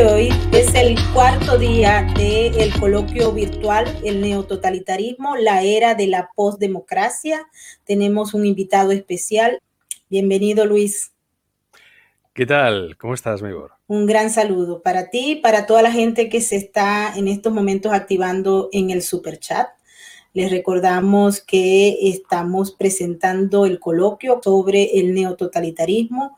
Hoy es el cuarto día del coloquio virtual El neototalitarismo, la era de la postdemocracia. Tenemos un invitado especial. Bienvenido, Luis. ¿Qué tal? ¿Cómo estás, Migor? Un gran saludo para ti y para toda la gente que se está en estos momentos activando en el super chat. Les recordamos que estamos presentando el coloquio sobre el neototalitarismo.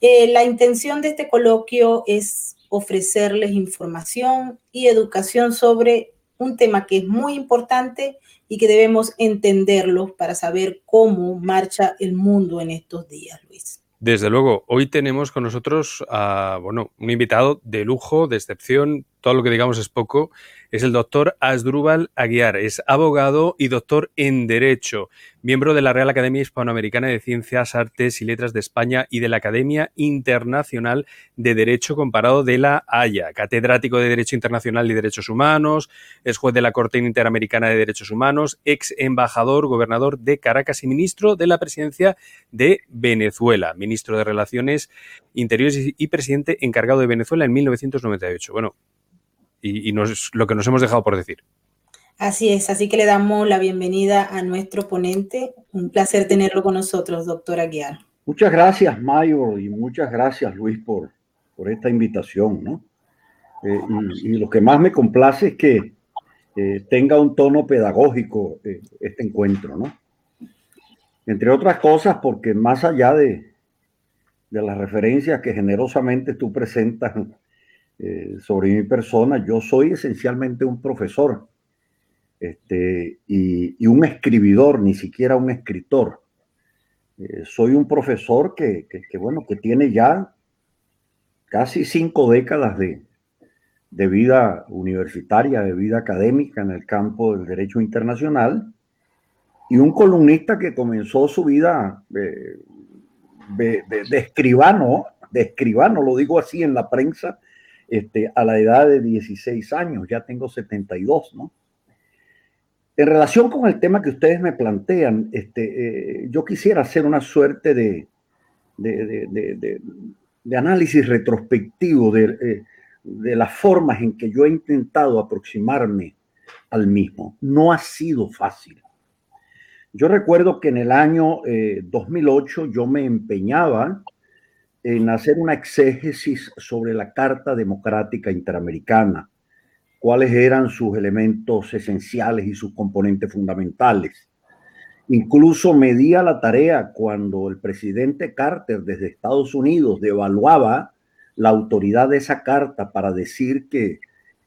Eh, la intención de este coloquio es ofrecerles información y educación sobre un tema que es muy importante y que debemos entenderlo para saber cómo marcha el mundo en estos días, Luis. Desde luego, hoy tenemos con nosotros a, bueno, un invitado de lujo, de excepción, todo lo que digamos es poco, es el doctor Asdrúbal Aguiar. Es abogado y doctor en Derecho, miembro de la Real Academia Hispanoamericana de Ciencias, Artes y Letras de España y de la Academia Internacional de Derecho Comparado de la Haya, catedrático de Derecho Internacional y Derechos Humanos, es juez de la Corte Interamericana de Derechos Humanos, ex embajador, gobernador de Caracas y ministro de la Presidencia de Venezuela, ministro de Relaciones Interiores y presidente encargado de Venezuela en 1998. Bueno, y, lo que nos hemos dejado por decir. Así es, así que le damos la bienvenida a nuestro ponente. Un placer tenerlo con nosotros, doctor Aguiar. Muchas gracias, Mayo, y muchas gracias, Luis, por, por esta invitación. ¿no? Eh, y, lo que más me complace es que eh, tenga un tono pedagógico eh, este encuentro, ¿no? Entre otras cosas, porque más allá de, de las referencias que generosamente tú presentas eh, sobre mi persona, yo soy esencialmente un profesor este, y, un escribidor, ni siquiera un escritor. Eh, soy un profesor que, bueno, que tiene ya casi cinco décadas de, vida universitaria, de vida académica en el campo del derecho internacional, y un columnista que comenzó su vida eh, de, de, escribano, de escribano, lo digo así en la prensa, este, a la edad de 16 años, ya tengo 72, ¿no? En relación con el tema que ustedes me plantean, este, eh, yo quisiera hacer una suerte de, de, análisis retrospectivo eh, de, las formas en que yo he intentado aproximarme al mismo. No ha sido fácil. Yo recuerdo que en el año 2008 eh, yo me empeñaba en hacer una exégesis sobre la Carta Democrática Interamericana, cuáles eran sus elementos esenciales y sus componentes fundamentales. Incluso me la tarea cuando el presidente Carter desde Estados Unidos devaluaba la autoridad de esa carta para decir que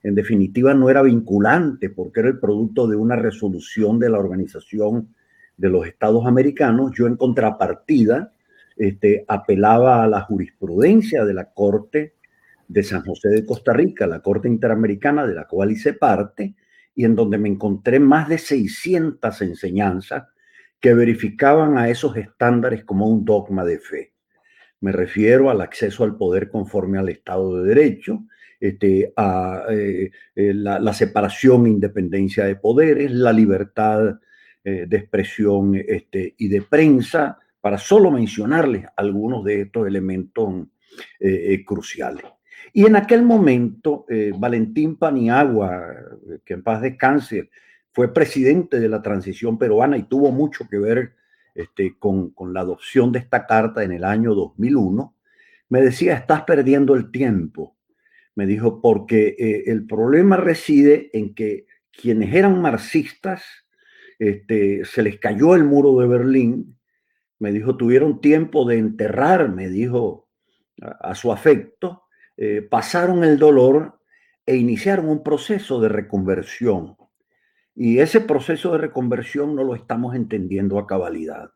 en definitiva no era vinculante porque era el producto de una resolución de la Organización de los Estados Americanos, yo en contrapartida este, apelaba a la jurisprudencia de la Corte de San José de Costa Rica, la Corte Interamericana de la cual hice parte, y en donde me encontré más de 600 enseñanzas que verificaban a esos estándares como un dogma de fe. Me refiero al acceso al poder conforme al Estado de Derecho, este, a eh, eh, la, separación e independencia de poderes, la libertad eh, de expresión este, y de prensa, para solo mencionarles algunos de estos elementos eh, eh, cruciales. Y en aquel momento, eh, Valentín Paniagua, que en paz descanse, fue presidente de la transición peruana y tuvo mucho que ver este, con, la adopción de esta carta en el año 2001, me decía, estás perdiendo el tiempo. Me dijo, porque el problema reside en que quienes eran marxistas, este, se les cayó el muro de Berlín me dijo, tuvieron tiempo de enterrar, me dijo, a, su afecto, eh, pasaron el dolor e iniciaron un proceso de reconversión. Y ese proceso de reconversión no lo estamos entendiendo a cabalidad.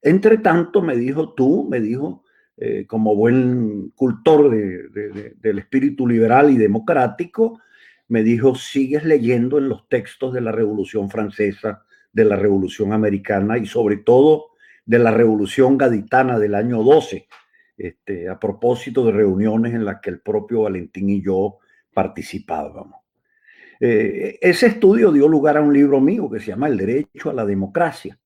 Entre tanto, me dijo tú, me dijo, eh, como buen cultor del espíritu liberal y democrático, me dijo, sigues leyendo en los textos de la Revolución Francesa, de la Revolución Americana y sobre todo de la Revolución Gaditana del año 12, este, a propósito de reuniones en las que el propio Valentín y yo participábamos. Eh, ese estudio dio lugar a un libro mío que se llama El Derecho a la Democracia.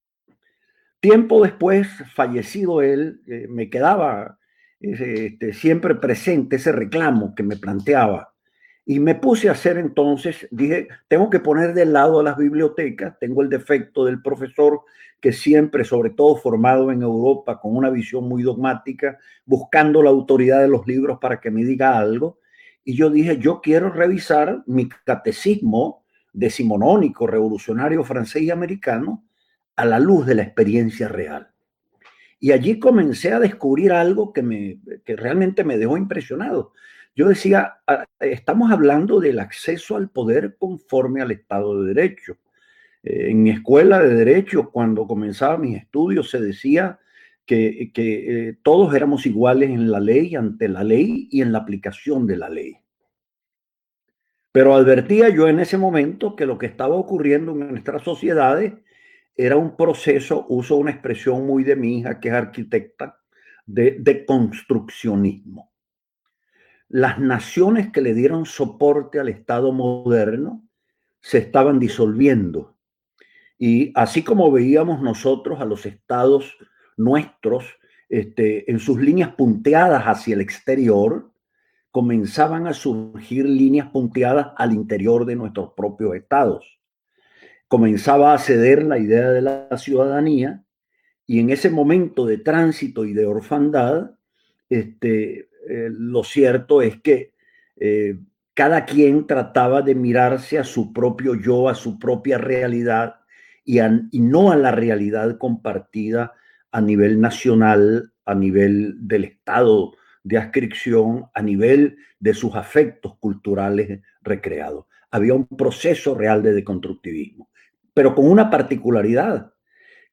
Tiempo después, fallecido él, eh, me quedaba este, siempre presente ese reclamo que me planteaba. Y me puse a hacer entonces, dije, tengo que poner de lado a las bibliotecas, tengo el defecto del profesor que siempre, sobre todo formado en Europa, con una visión muy dogmática, buscando la autoridad de los libros para que me diga algo. Y yo dije, yo quiero revisar mi catecismo decimonónico, revolucionario francés y americano, a la luz de la experiencia real. Y allí comencé a descubrir algo que, me, que realmente me dejó impresionado. Yo decía, ah, estamos hablando del acceso al poder conforme al Estado de Derecho. Eh, en mi escuela de Derecho, cuando comenzaba mis estudios, se decía que, eh, todos éramos iguales en la ley, ante la ley y en la aplicación de la ley. Pero advertía yo en ese momento que lo que estaba ocurriendo en nuestras sociedades era un proceso, uso una expresión muy de mi hija, que es arquitecta, de, construccionismo. Las naciones que le dieron soporte al Estado moderno se estaban disolviendo. Y así como veíamos nosotros a los estados nuestros este, en sus líneas punteadas hacia el exterior, comenzaban a surgir líneas punteadas al interior de nuestros propios estados comenzaba a ceder la idea de la ciudadanía y en ese momento de tránsito y de orfandad, este, eh, lo cierto es que eh, cada quien trataba de mirarse a su propio yo, a su propia realidad y, y no a la realidad compartida a nivel nacional, a nivel del estado de adscripción, a nivel de sus afectos culturales recreados. Había un proceso real de deconstructivismo pero con una particularidad,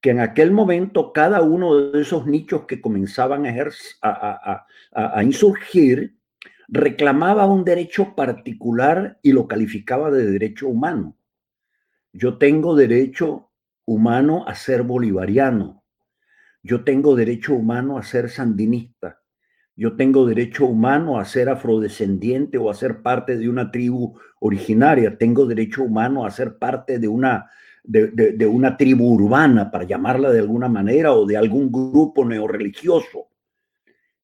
que en aquel momento cada uno de esos nichos que comenzaban a, a, insurgir reclamaba un derecho particular y lo calificaba de derecho humano. Yo tengo derecho humano a ser bolivariano. Yo tengo derecho humano a ser sandinista. Yo tengo derecho humano a ser afrodescendiente o a ser parte de una tribu originaria. Tengo derecho humano a ser parte de una de, una tribu urbana, para llamarla de alguna manera, o de algún grupo neorreligioso.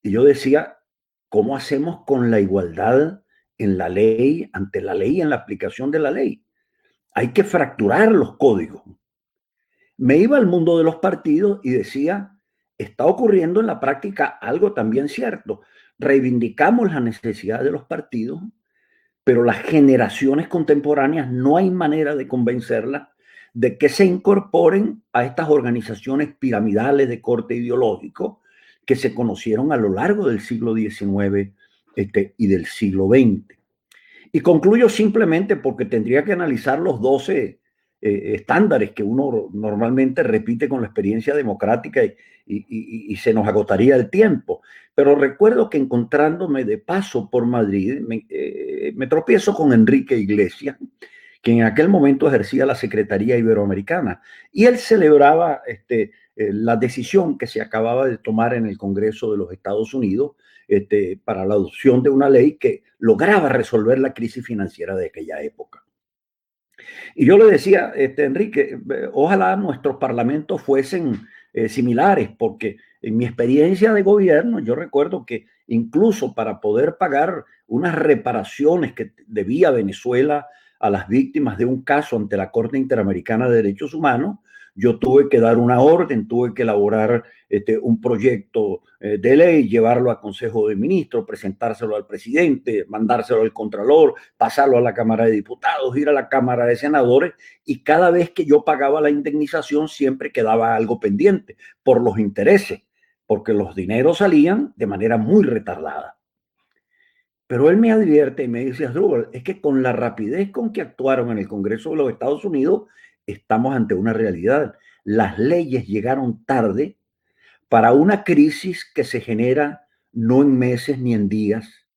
Y yo decía, ¿cómo hacemos con la igualdad en la ley, ante la ley, en la aplicación de la ley? Hay que fracturar los códigos. Me iba al mundo de los partidos y decía, está ocurriendo en la práctica algo también cierto. Reivindicamos la necesidad de los partidos, pero las generaciones contemporáneas no hay manera de convencerlas de que se incorporen a estas organizaciones piramidales de corte ideológico que se conocieron a lo largo del siglo XIX este, y del siglo XX. Y concluyo simplemente porque tendría que analizar los 12 eh, estándares que uno normalmente repite con la experiencia democrática y, se nos agotaría el tiempo. Pero recuerdo que encontrándome de paso por Madrid, me, eh, me tropiezo con Enrique Iglesias, que en aquel momento ejercía la Secretaría Iberoamericana. Y él celebraba este, eh, la decisión que se acababa de tomar en el Congreso de los Estados Unidos este, para la adopción de una ley que lograba resolver la crisis financiera de aquella época. Y yo le decía, este, Enrique, ojalá nuestros parlamentos fuesen eh, similares, porque en mi experiencia de gobierno, yo recuerdo que incluso para poder pagar unas reparaciones que debía Venezuela a las víctimas de un caso ante la Corte Interamericana de Derechos Humanos, yo tuve que dar una orden, tuve que elaborar este, un proyecto eh, de ley, llevarlo al Consejo de Ministros, presentárselo al presidente, mandárselo al Contralor, pasarlo a la Cámara de Diputados, ir a la Cámara de Senadores, y cada vez que yo pagaba la indemnización siempre quedaba algo pendiente por los intereses, porque los dineros salían de manera muy retardada. Pero él me advierte y me dice, Asdrúbal, es que con la rapidez con que actuaron en el Congreso de los Estados Unidos, estamos ante una realidad. Las leyes llegaron tarde para una crisis que se genera no en meses, ni en días,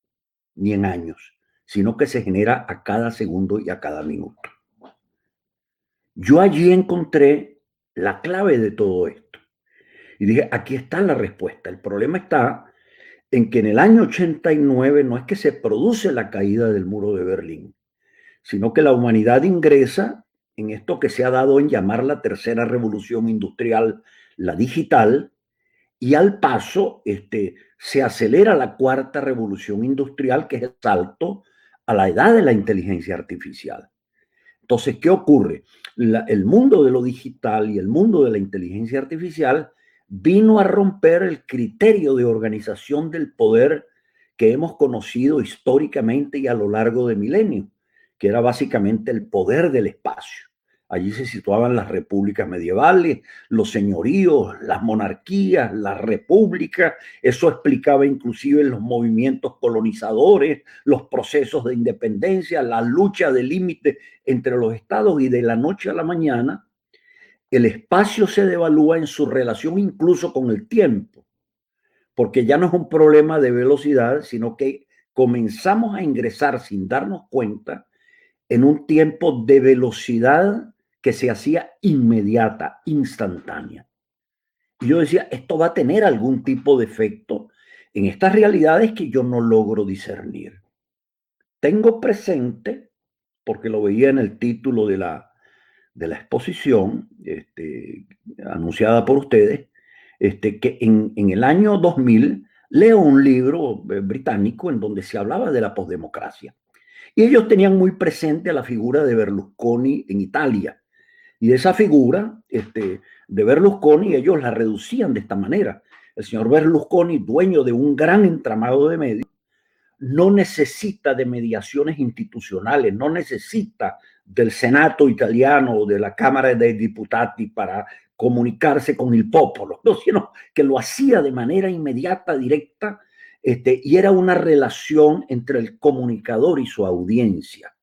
ni en años, sino que se genera a cada segundo y a cada minuto. Yo allí encontré la clave de todo esto. Y dije, aquí está la respuesta. El problema está en que en el año 89 no es que se produce la caída del muro de Berlín, sino que la humanidad ingresa en esto que se ha dado en llamar la tercera revolución industrial, la digital, y al paso este, se acelera la cuarta revolución industrial, que es el salto a la edad de la inteligencia artificial. Entonces, ¿qué ocurre? el mundo de lo digital y el mundo de la inteligencia artificial vino a romper el criterio de organización del poder que hemos conocido históricamente y a lo largo de milenios, que era básicamente el poder del espacio. Allí se situaban las repúblicas medievales, los señoríos, las monarquías, las repúblicas. Eso explicaba inclusive los movimientos colonizadores, los procesos de independencia, la lucha de límite entre los estados y de la noche a la mañana, el espacio se devalúa en su relación incluso con el tiempo, porque ya no es un problema de velocidad, sino que comenzamos a ingresar sin darnos cuenta en un tiempo de velocidad que se hacía inmediata, instantánea. Y yo decía, esto va a tener algún tipo de efecto en estas realidades que yo no logro discernir. Tengo presente, porque lo veía en el título de la, de la exposición este, anunciada por ustedes, este, que en, el año 2000 leo un libro eh, británico en donde se hablaba de la posdemocracia. Y ellos tenían muy presente la figura de Berlusconi en Italia, y esa figura este, de Berlusconi, ellos la reducían de esta manera. El señor Berlusconi, dueño de un gran entramado de medios, no necesita de mediaciones institucionales, no necesita del Senato italiano o de la Cámara dei Diputati para comunicarse con el pueblo, no, sino que lo hacía de manera inmediata, directa, este, y era una relación entre el comunicador y su audiencia.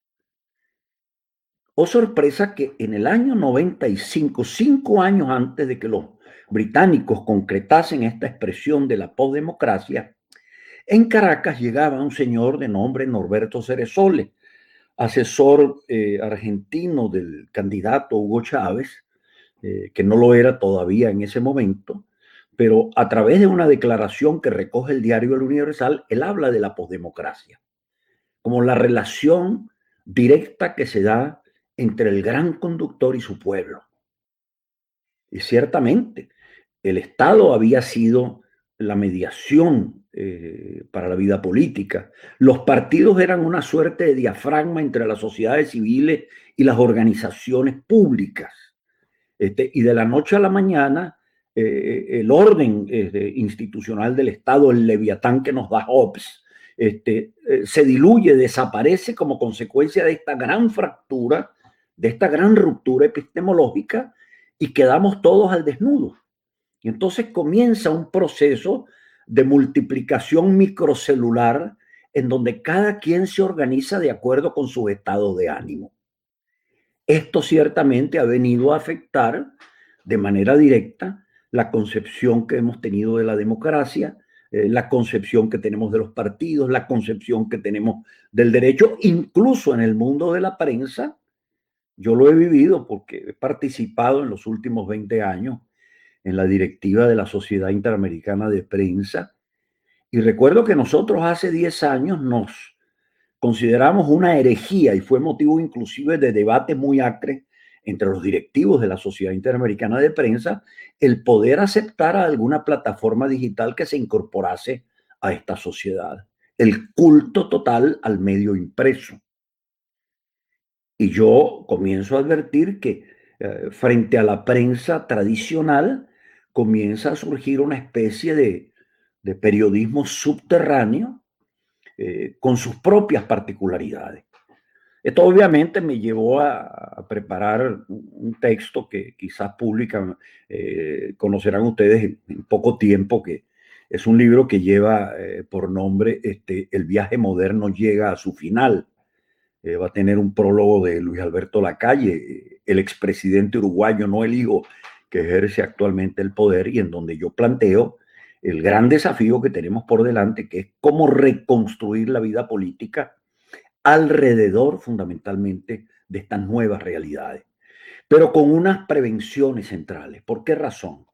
Oh sorpresa que en el año 95, cinco años antes de que los británicos concretasen esta expresión de la postdemocracia, en Caracas llegaba un señor de nombre Norberto Ceresole, asesor eh, argentino del candidato Hugo Chávez, eh, que no lo era todavía en ese momento, pero a través de una declaración que recoge el diario El Universal, él habla de la postdemocracia, como la relación directa que se da entre el gran conductor y su pueblo. Y ciertamente, el Estado había sido la mediación eh, para la vida política. Los partidos eran una suerte de diafragma entre las sociedades civiles y las organizaciones públicas. Este, y de la noche a la mañana, eh, el orden eh, institucional del Estado, el leviatán que nos da Hobbes, este, se diluye, desaparece como consecuencia de esta gran fractura de esta gran ruptura epistemológica y quedamos todos al desnudo. Y entonces comienza un proceso de multiplicación microcelular en donde cada quien se organiza de acuerdo con su estado de ánimo. Esto ciertamente ha venido a afectar de manera directa la concepción que hemos tenido de la democracia, eh, la concepción que tenemos de los partidos, la concepción que tenemos del derecho, incluso en el mundo de la prensa, yo lo he vivido porque he participado en los últimos 20 años en la directiva de la Sociedad Interamericana de Prensa y recuerdo que nosotros hace 10 años nos consideramos una herejía y fue motivo inclusive de debate muy acre entre los directivos de la Sociedad Interamericana de Prensa el poder aceptar a alguna plataforma digital que se incorporase a esta sociedad. El culto total al medio impreso. Y yo comienzo a advertir que eh, frente a la prensa tradicional comienza a surgir una especie de, periodismo subterráneo eh, con sus propias particularidades. Esto obviamente me llevó a, preparar un texto que quizás publican, eh, conocerán ustedes en, poco tiempo, que es un libro que lleva por nombre este, El viaje moderno llega a su final. Eh, va a tener un prólogo de Luis Alberto Lacalle, el expresidente uruguayo, no el hijo que ejerce actualmente el poder y en donde yo planteo el gran desafío que tenemos por delante, que es cómo reconstruir la vida política alrededor fundamentalmente de estas nuevas realidades, pero con unas prevenciones centrales. ¿Por qué razón?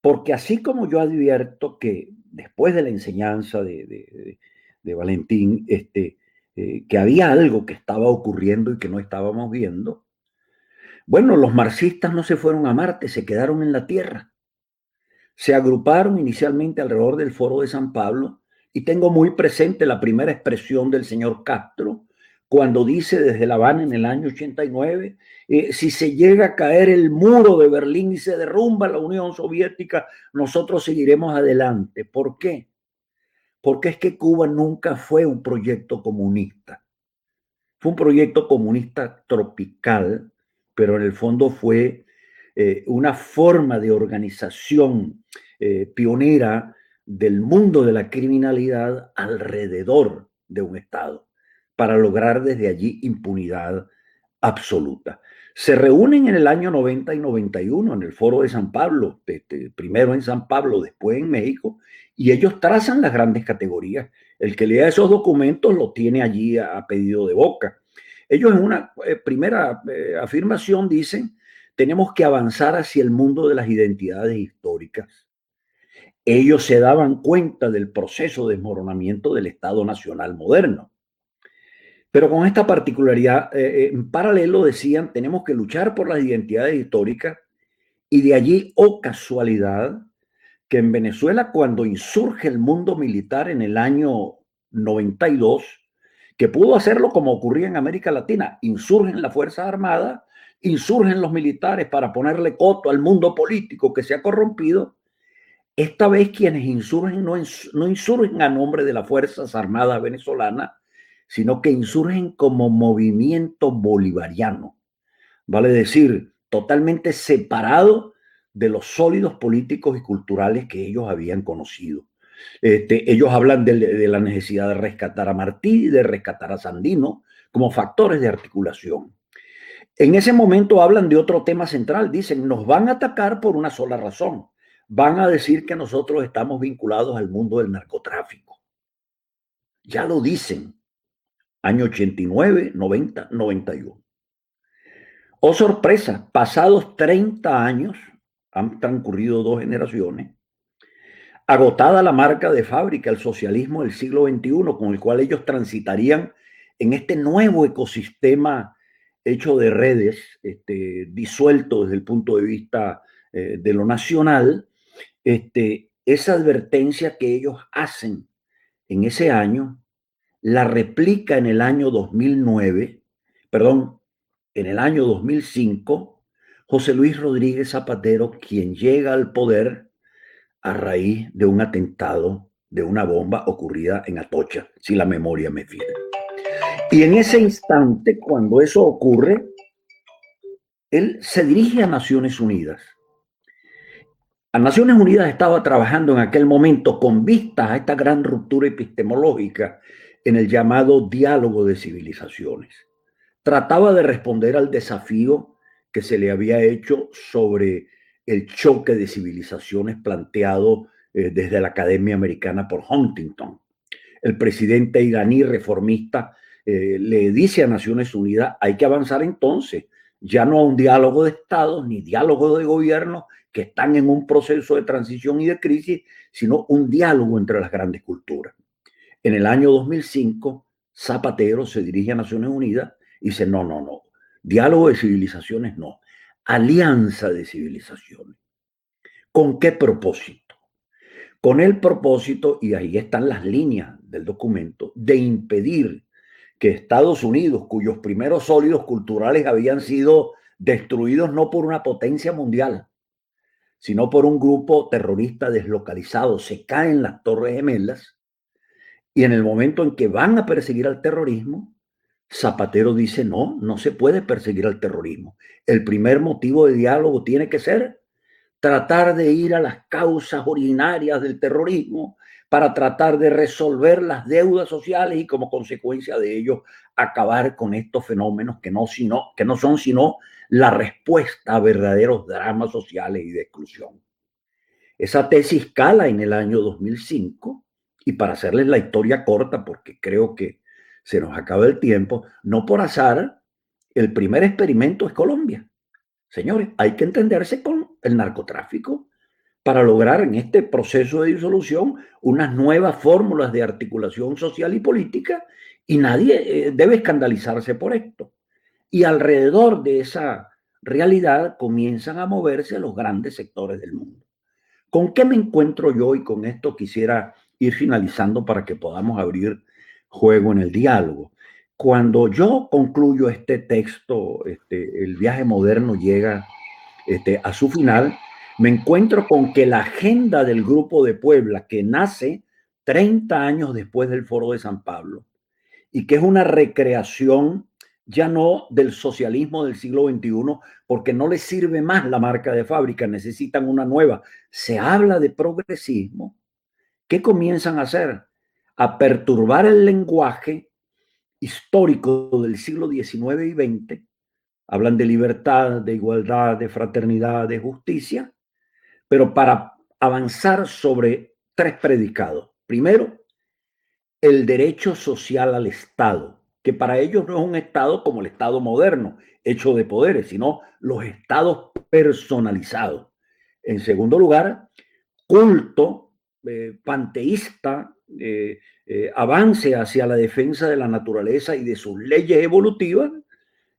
Porque así como yo advierto que después de la enseñanza de, de, Valentín, este, eh, que había algo que estaba ocurriendo y que no estábamos viendo, Bueno, los marxistas no se fueron a Marte, se quedaron en la Tierra. Se agruparon inicialmente alrededor del Foro de San Pablo y tengo muy presente la primera expresión del señor Castro cuando dice desde La Habana en el año 89, eh, si se llega a caer el muro de Berlín y se derrumba la Unión Soviética, nosotros seguiremos adelante. ¿Por qué? Porque es que Cuba nunca fue un proyecto comunista. Fue un proyecto comunista tropical, pero en el fondo fue eh, una forma de organización eh, pionera del mundo de la criminalidad alrededor de un Estado para lograr desde allí impunidad absoluta. Se reúnen en el año 90 y 91 en el foro de San Pablo, este, primero en San Pablo, después en México, y ellos trazan las grandes categorías. El que lea esos documentos lo tiene allí a, pedido de boca. Ellos en una eh, primera eh, afirmación dicen, tenemos que avanzar hacia el mundo de las identidades históricas ellos se daban cuenta del proceso de desmoronamiento del Estado Nacional moderno. Pero con esta particularidad, eh, en paralelo decían, tenemos que luchar por las identidades históricas y de allí, oh casualidad, que en Venezuela cuando insurge el mundo militar en el año 92, que pudo hacerlo como ocurría en América Latina, insurgen las Fuerzas Armadas, insurgen los militares para ponerle coto al mundo político que se ha corrompido, esta vez quienes insurgen no, no insurgen a nombre de las Fuerzas Armadas venezolanas, sino que insurgen como movimiento bolivariano. Vale decir, totalmente separado de los sólidos políticos y culturales que ellos habían conocido. Este, ellos hablan de, de, la necesidad de rescatar a Martí de rescatar a Sandino como factores de articulación. En ese momento hablan de otro tema central. Dicen, nos van a atacar por una sola razón van a decir que nosotros estamos vinculados al mundo del narcotráfico. Ya lo dicen. Año 89, 90, 91. Oh sorpresa, pasados 30 años, han transcurrido dos generaciones, agotada la marca de fábrica, el socialismo del siglo XXI, con el cual ellos transitarían en este nuevo ecosistema hecho de redes, este, disuelto desde el punto de vista eh, de lo nacional, este, esa advertencia que ellos hacen en ese año, la replica en el año 2009, perdón, en el año 2005, José Luis Rodríguez Zapatero, quien llega al poder a raíz de un atentado de una bomba ocurrida en Atocha, si la memoria me fide. Y en ese instante, cuando eso ocurre, él se dirige a Naciones Unidas las Naciones Unidas estaba trabajando en aquel momento con vistas a esta gran ruptura epistemológica en el llamado diálogo de civilizaciones. Trataba de responder al desafío que se le había hecho sobre el choque de civilizaciones planteado eh, desde la Academia Americana por Huntington. El presidente iraní reformista eh, le dice a Naciones Unidas, hay que avanzar entonces, ya no a un diálogo de estados ni diálogo de gobierno, que están en un proceso de transición y de crisis, sino un diálogo entre las grandes culturas. En el año 2005, Zapatero se dirige a Naciones Unidas y dice, no, no, no, diálogo de civilizaciones no, alianza de civilizaciones. ¿Con qué propósito? Con el propósito, y ahí están las líneas del documento, de impedir que Estados Unidos, cuyos primeros sólidos culturales habían sido destruidos no por una potencia mundial, sino por un grupo terrorista deslocalizado. Se caen las Torres Gemelas y en el momento en que van a perseguir al terrorismo, Zapatero dice, no, no se puede perseguir al terrorismo. El primer motivo de diálogo tiene que ser tratar de ir a las causas originarias del terrorismo para tratar de resolver las deudas sociales y como consecuencia de ello acabar con estos fenómenos que no, sino, que no son sino la respuesta a verdaderos dramas sociales y de exclusión. Esa tesis cala en el año 2005 y para hacerles la historia corta, porque creo que se nos acaba el tiempo, no por azar, el primer experimento es Colombia. Señores, hay que entenderse con el narcotráfico para lograr en este proceso de disolución unas nuevas fórmulas de articulación social y política y nadie eh, debe escandalizarse por esto. Y alrededor de esa realidad comienzan a moverse los grandes sectores del mundo. ¿Con qué me encuentro yo? Y con esto quisiera ir finalizando para que podamos abrir juego en el diálogo. Cuando yo concluyo este texto, este, el viaje moderno llega este, a su final, me encuentro con que la agenda del Grupo de Puebla, que nace 30 años después del Foro de San Pablo, y que es una recreación ya no del socialismo del siglo XXI, porque no les sirve más la marca de fábrica, necesitan una nueva. Se habla de progresismo. ¿Qué comienzan a hacer? A perturbar el lenguaje histórico del siglo XIX y XX. Hablan de libertad, de igualdad, de fraternidad, de justicia, pero para avanzar sobre tres predicados. Primero, el derecho social al Estado que para ellos no es un Estado como el Estado moderno, hecho de poderes, sino los estados personalizados. En segundo lugar, culto eh, panteísta, eh, eh, avance hacia la defensa de la naturaleza y de sus leyes evolutivas.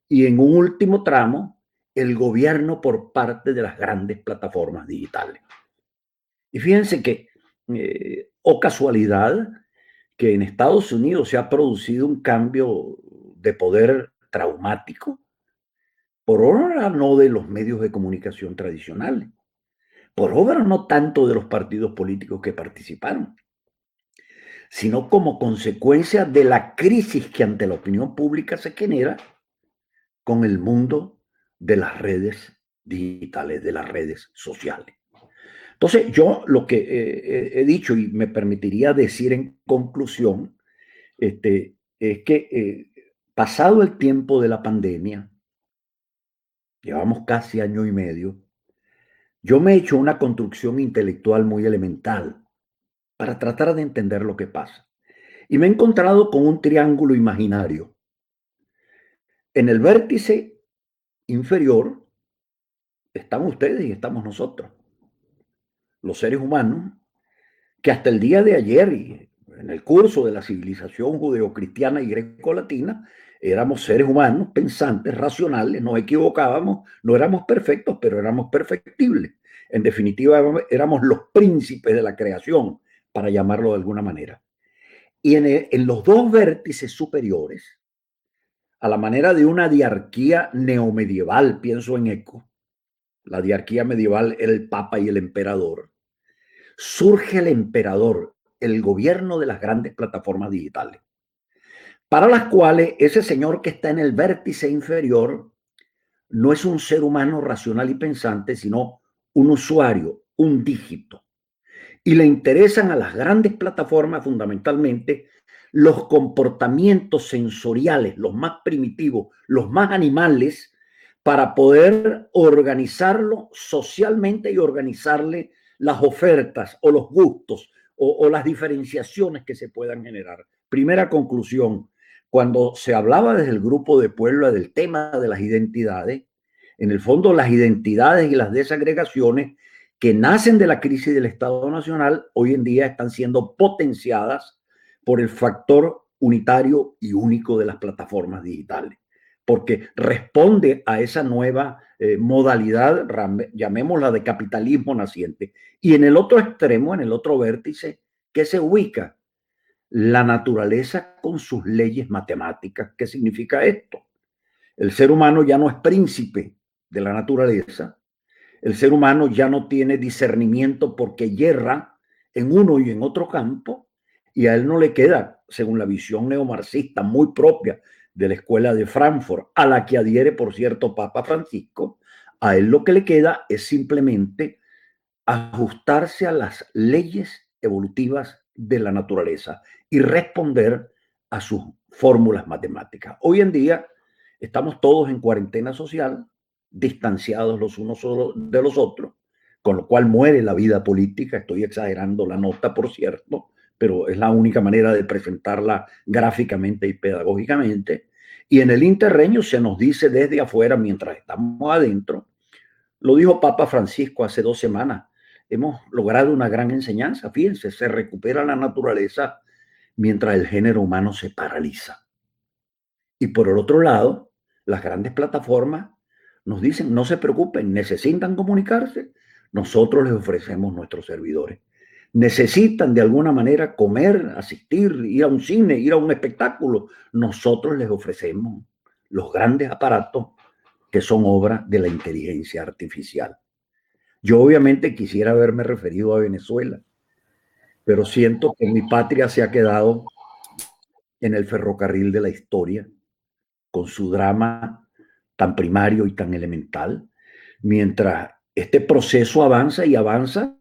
Y en un último tramo, el gobierno por parte de las grandes plataformas digitales. Y fíjense que, o casualidad, que en Estados Unidos se ha producido un cambio de poder traumático, por obra no de los medios de comunicación tradicionales, por obra no tanto de los partidos políticos que participaron, sino como consecuencia de la crisis que ante la opinión pública se genera con el mundo de las redes digitales, de las redes sociales. Entonces, yo lo que he dicho y me permitiría decir en conclusión, este, es que eh, pasado el tiempo de la pandemia, llevamos casi año y medio, yo me he hecho una construcción intelectual muy elemental para tratar de entender lo que pasa. Y me he encontrado con un triángulo imaginario. En el vértice inferior están ustedes y estamos nosotros los seres humanos, que hasta el día de ayer y en el curso de la civilización judeocristiana y grecolatina, éramos seres humanos, pensantes, racionales, nos equivocábamos, no éramos perfectos, pero éramos perfectibles. En definitiva, éramos los príncipes de la creación, para llamarlo de alguna manera. Y en, en los dos vértices superiores, a la manera de una diarquía neomedieval, pienso en Eco, la diarquía medieval era el papa y el emperador, surge el emperador, el gobierno de las grandes plataformas digitales, para las cuales ese señor que está en el vértice inferior no es un ser humano racional y pensante, sino un usuario, un dígito. Y le interesan a las grandes plataformas fundamentalmente los comportamientos sensoriales, los más primitivos, los más animales, para poder organizarlo socialmente y organizarle las ofertas o los gustos o, las diferenciaciones que se puedan generar. Primera conclusión, cuando se hablaba desde el grupo de Puebla del tema de las identidades, en el fondo las identidades y las desagregaciones que nacen de la crisis del Estado Nacional hoy en día están siendo potenciadas por el factor unitario y único de las plataformas digitales porque responde a esa nueva eh, modalidad, llamémosla de capitalismo naciente. Y en el otro extremo, en el otro vértice, ¿qué se ubica? La naturaleza con sus leyes matemáticas. ¿Qué significa esto? El ser humano ya no es príncipe de la naturaleza. El ser humano ya no tiene discernimiento porque yerra en uno y en otro campo y a él no le queda, según la visión neomarxista muy propia de la escuela de Frankfurt, a la que adhiere, por cierto, Papa Francisco, a él lo que le queda es simplemente ajustarse a las leyes evolutivas de la naturaleza y responder a sus fórmulas matemáticas. Hoy en día estamos todos en cuarentena social, distanciados los unos de los otros, con lo cual muere la vida política. Estoy exagerando la nota, por cierto, pero es la única manera de presentarla gráficamente y pedagógicamente. Y en el interreño se nos dice desde afuera, mientras estamos adentro, lo dijo Papa Francisco hace dos semanas, hemos logrado una gran enseñanza, fíjense, se recupera la naturaleza mientras el género humano se paraliza. Y por el otro lado, las grandes plataformas nos dicen, no se preocupen, necesitan comunicarse, nosotros les ofrecemos nuestros servidores. Necesitan de alguna manera comer, asistir, ir a un cine, ir a un espectáculo, nosotros les ofrecemos los grandes aparatos que son obra de la inteligencia artificial. Yo obviamente quisiera haberme referido a Venezuela, pero siento que mi patria se ha quedado en el ferrocarril de la historia, con su drama tan primario y tan elemental, mientras este proceso avanza y avanza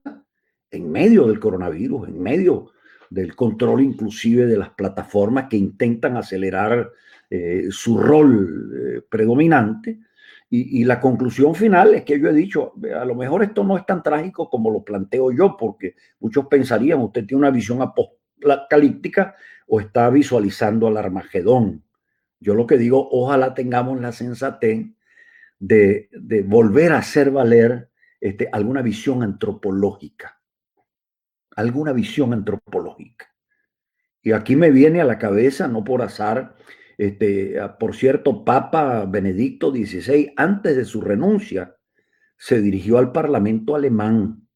en medio del coronavirus, en medio del control inclusive de las plataformas que intentan acelerar eh, su rol eh, predominante. Y, y, la conclusión final es que yo he dicho, a lo mejor esto no es tan trágico como lo planteo yo, porque muchos pensarían, usted tiene una visión apocalíptica o está visualizando al Armagedón. Yo lo que digo, ojalá tengamos la sensatez de, de volver a hacer valer este, alguna visión antropológica, alguna visión antropológica. Y aquí me viene a la cabeza, no por azar, este, por cierto, Papa Benedicto XVI, antes de su renuncia, se dirigió al Parlamento alemán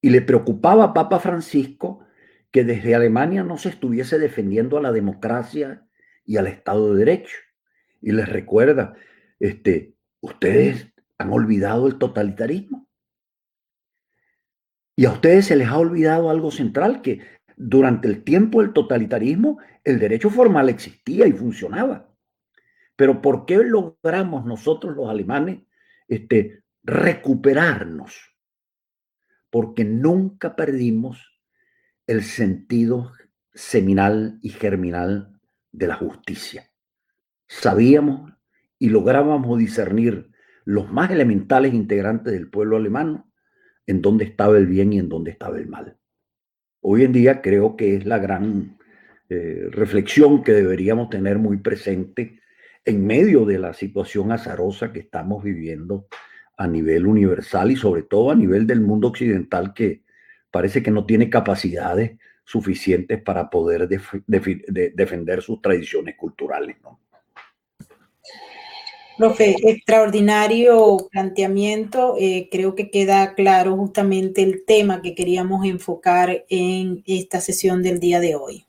y le preocupaba a Papa Francisco que desde Alemania no se estuviese defendiendo a la democracia y al Estado de Derecho. Y les recuerda, este, ustedes han olvidado el totalitarismo. Y a ustedes se les ha olvidado algo central, que durante el tiempo del totalitarismo el derecho formal existía y funcionaba. Pero ¿por qué logramos nosotros los alemanes este, recuperarnos? Porque nunca perdimos el sentido seminal y germinal de la justicia. Sabíamos y lográbamos discernir los más elementales integrantes del pueblo alemán en dónde estaba el bien y en dónde estaba el mal. Hoy en día creo que es la gran eh, reflexión que deberíamos tener muy presente en medio de la situación azarosa que estamos viviendo a nivel universal y sobre todo a nivel del mundo occidental que parece que no tiene capacidades suficientes para poder defender sus tradiciones culturales. ¿no? Profe, extraordinario planteamiento. Eh, creo que queda claro justamente el tema que queríamos enfocar en esta sesión del día de hoy.